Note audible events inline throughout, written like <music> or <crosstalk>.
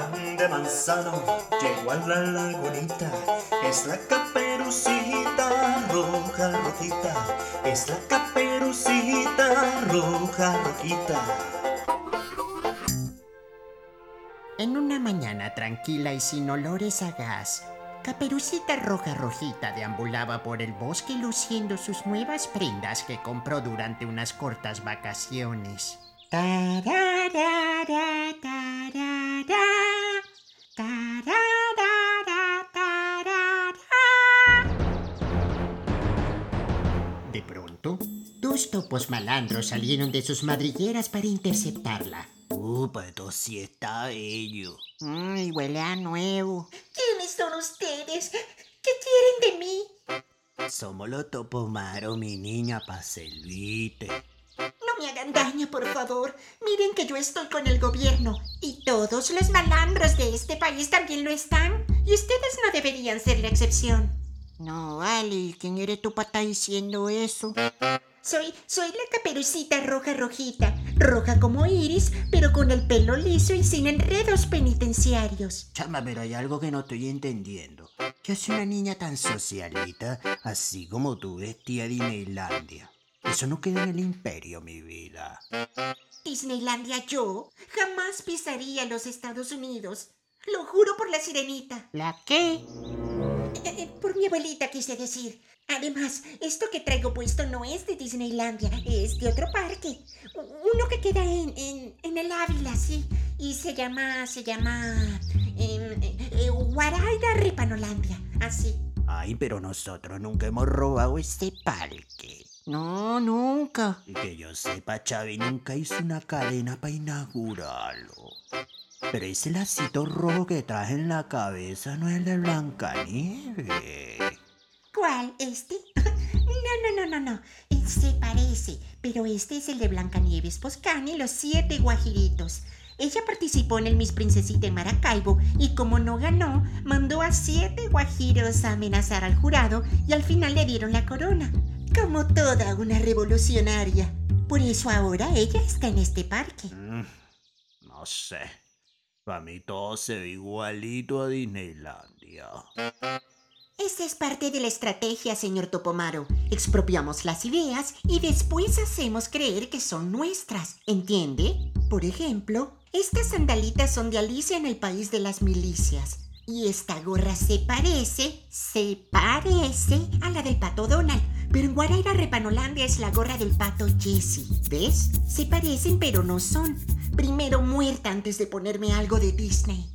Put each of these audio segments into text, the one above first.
de manzano llegó a la lagunita. Es la caperucita roja, rojita. Es la caperucita roja, rojita. En una mañana tranquila y sin olores a gas, Caperucita Roja Rojita deambulaba por el bosque luciendo sus nuevas prendas que compró durante unas cortas vacaciones. Topos malandros salieron de sus madrigueras para interceptarla. Upa, esto sí está bello. Ay, huele a nuevo. ¿Quiénes son ustedes? ¿Qué quieren de mí? Somos los Topomaro, mi niña, pa' servirte. No me hagan daño, por favor. Miren que yo estoy con el gobierno. Y todos los malandros de este país también lo están. Y ustedes no deberían ser la excepción. No, vale, ¿quién eres tú para estar diciendo eso? Soy, soy la caperucita roja rojita. Roja como iris, pero con el pelo liso y sin enredos penitenciarios. Chama, pero hay algo que no estoy entendiendo. ¿Qué hace una niña tan socialita, así como tú vestida de Disneylandia? Eso no queda en el imperio, mi vida. Disneylandia yo jamás pisaría los Estados Unidos. Lo juro por la sirenita. ¿La qué? Eh, eh, por mi abuelita quise decir. Además, esto que traigo puesto no es de Disneylandia, es de otro parque. Uno que queda en, en, en el Ávila, sí. Y se llama, se llama... em, eh, eh, Guaraira Ripanolandia, así. Ay, pero nosotros nunca hemos robado este parque. No, nunca. Y que yo sepa, Chavi nunca hizo una cadena para inaugurarlo. Pero ese lacito rojo que traje en la cabeza no es el de Blancanieves. ¿Cuál? ¿Este? <laughs> No, no, no, no, no. Se parece, pero este es el de Blancanieves Poscani y los siete guajiritos. Ella participó en el Miss Princesita en Maracaibo y como no ganó, mandó a siete guajiros a amenazar al jurado y al final le dieron la corona. Como toda una revolucionaria. Por eso ahora ella está en este parque. Mm, no sé. Para mí todo se ve igualito a Disneylandia. Esa es parte de la estrategia, señor Topomaro. Expropiamos las ideas y después hacemos creer que son nuestras, ¿entiende? Por ejemplo, estas sandalitas son de Alicia en el País de las Milicias. Y esta gorra se parece, se parece a la del pato Donald. Pero en Guaraira Repanolandia es la gorra del pato Jesse. ¿Ves? Se parecen pero no son. Primero muerta antes de ponerme algo de Disney.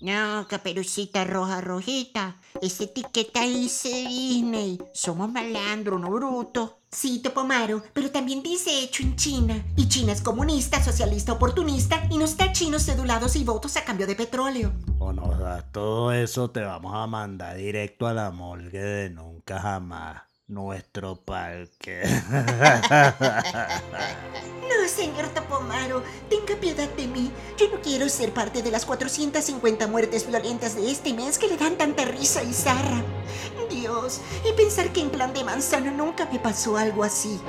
No, caperucita roja rojita. Esa etiqueta dice Disney. Somos malandro, no bruto. Sí, Topomaro, pero también dice hecho en China. Y China es comunista, socialista, oportunista y nos da chinos cedulados y votos a cambio de petróleo. O nos das todo eso, te vamos a mandar directo a la morgue de nunca jamás. Nuestro parque. <laughs> No, señor Topomaro, tenga piedad de mí. Yo no quiero ser parte de las 450 muertes violentas de este mes que le dan tanta risa y zarra. Dios, y pensar que en plan de manzana nunca me pasó algo así.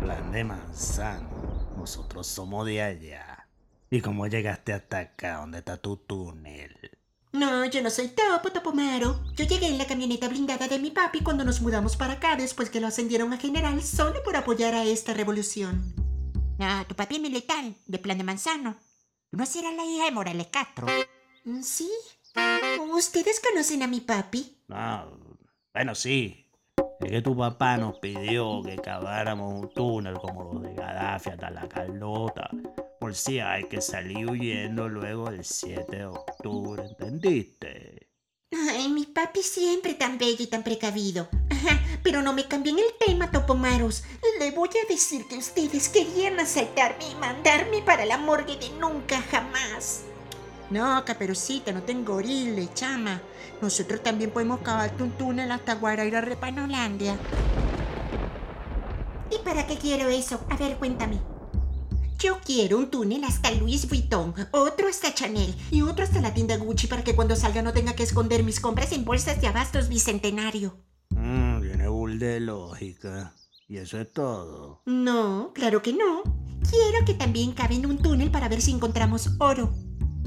Plan de manzano. Nosotros somos de allá. ¿Y cómo llegaste hasta acá? ¿Dónde está tu túnel? No, yo no soy Topo Topomaro. Yo llegué en la camioneta blindada de mi papi cuando nos mudamos para acá después que lo ascendieron a general solo por apoyar a esta revolución. No, tu papi es militar, de plan de manzano. No serás la hija de Morales Castro. Mm, ¿Sí? ¿Ustedes conocen a mi papi? No, bueno, sí. Es que tu papá nos pidió que caváramos un túnel como los de Gaddafi hasta la Carlota. Por si hay que salir huyendo luego del 7 de octubre, ¿entendiste? Ay, mi papi siempre tan bello y tan precavido. Ajá, pero no me cambien el tema, Topomaros. Le voy a decir que ustedes querían asaltarme y mandarme para la morgue de nunca jamás. No, caperucita, no tengo gorile, chama. Nosotros también podemos cavarte un túnel hasta Guaraira Repanolandia. ¿Y para qué quiero eso? A ver, cuéntame. Yo quiero un túnel hasta Louis Vuitton, otro hasta Chanel y otro hasta la tienda Gucci para que cuando salga no tenga que esconder mis compras en bolsas de abastos bicentenario. Mmm, tiene bull de lógica. Y eso es todo. No, claro que no. Quiero que también cabe en un túnel para ver si encontramos oro.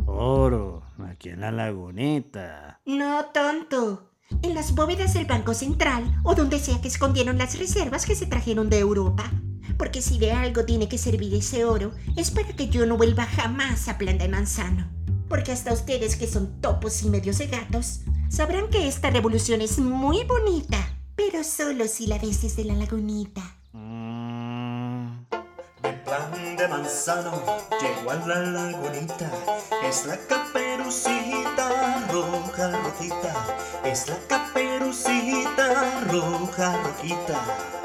Oro, aquí en la lagunita. No, tonto. En las bóvedas del Banco Central o donde sea que escondieron las reservas que se trajeron de Europa. Porque si de algo tiene que servir ese oro, es para que yo no vuelva jamás a Plan de Manzano. Porque hasta ustedes que son topos y medios de gatos, sabrán que esta revolución es muy bonita, pero solo si la ves desde la lagunita. Mm, Mi plan de manzano llegó a la lagunita. Es la caperucita roja, rojita. Es la caperucita roja, rojita.